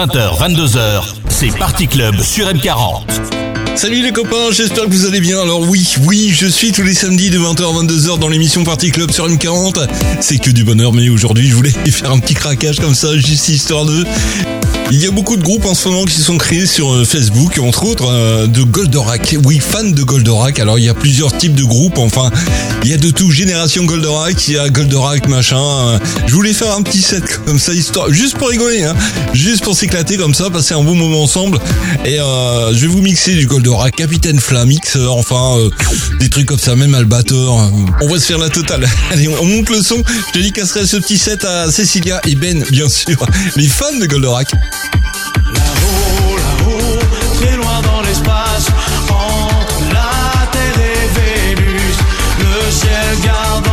20h, 22h, c'est Party Club sur M40. Salut les copains, j'espère que vous allez bien. Alors oui, oui, je suis tous les samedis de 20h à 22h dans l'émission Party Club sur M40. C'est que du bonheur, mais aujourd'hui je voulais faire un petit craquage comme ça, juste histoire de... Il y a beaucoup de groupes en ce moment qui sont créés sur euh, Facebook, entre autres euh, de Goldorak. Oui, fans de Goldorak. Alors il y a plusieurs types de groupes. Enfin, il y a de tout. Génération Goldorak, il y a Goldorak machin. Euh, Je voulais faire un petit set comme ça, histoire, juste pour rigoler, hein, juste pour s'éclater comme ça, passer un bon moment ensemble. Et euh, je vais vous mixer du Goldorak, Capitaine Flamix, enfin euh, des trucs comme ça, même Albator. On va se faire la totale. Allez, on monte le son. Je dédicacerai ce petit set à Cécilia et Ben, bien sûr, les fans de Goldorak. Là-haut, là-haut, très loin dans l'espace, entre la et Vénus, le ciel garde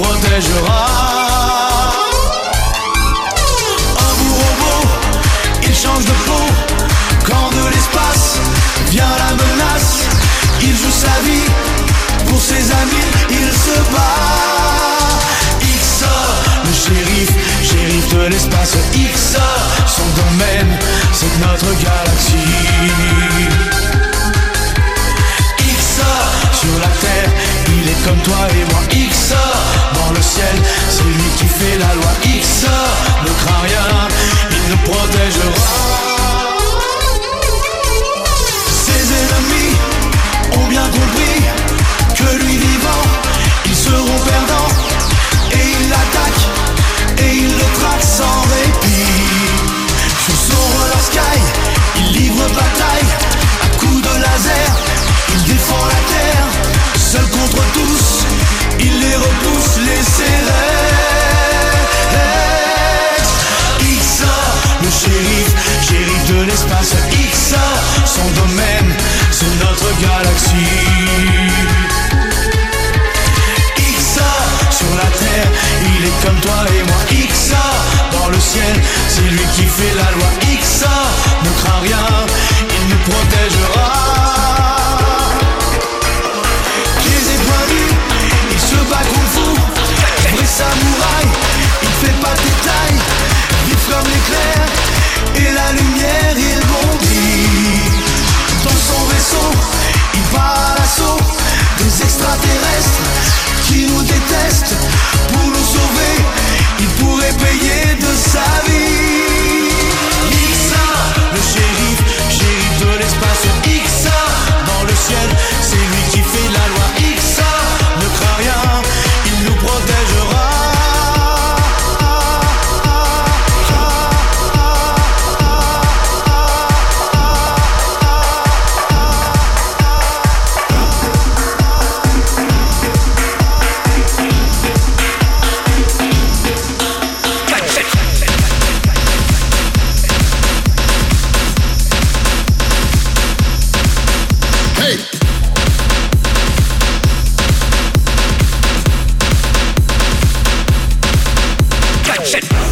protégera. Un bout robot, il change de peau Quand de l'espace vient la menace Il joue sa vie. Pour ses amis Il se bat. Ixa, le shérif, shérif de l'espace. Ixa, son domaine, c'est notre galaxie. Ixa, sur la terre, il est comme toi et moi. Ixa, le ciel, c'est lui qui fait la loi. Ixa, ne crains rien, il nous protégera. Qui fait la loi. Ixa, ne crains rien, il nous protégera. Pieds et poings nus, il se bat fu. Vrai samouraï, il fait pas de détails. Vif comme l'éclair et la lumière, il bondit. Dans son vaisseau, il part à l'assaut des extraterrestres qui nous détestent. Pour nous sauver, il pourrait payer de sa vie. Et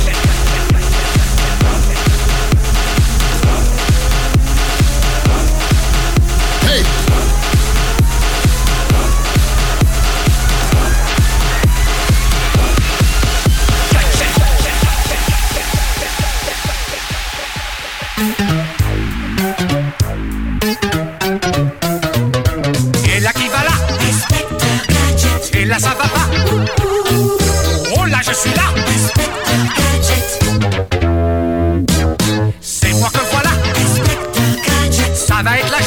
crois que voilà. Ça va être la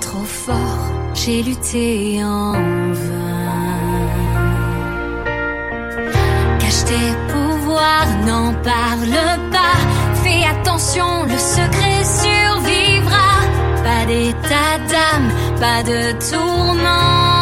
trop fort, j'ai lutté en vain. Cache tes pouvoirs, n'en parle pas. Fais attention, le secret survivra. Pas d'état d'âme, pas de tourment.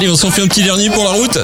Allez, on s'en fait un petit dernier pour la route.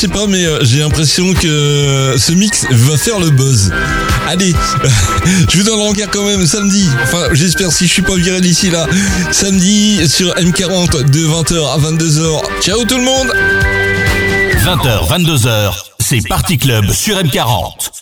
Sais pas, mais euh, j'ai l'impression que ce mix va faire le buzz. Allez, je vous donne le rencard quand même samedi. Enfin, j'espère si je suis pas viré d'ici là. Samedi sur M40 de 20h à 22h. Ciao tout le monde 20h, 22h, c'est Party Club sur M40.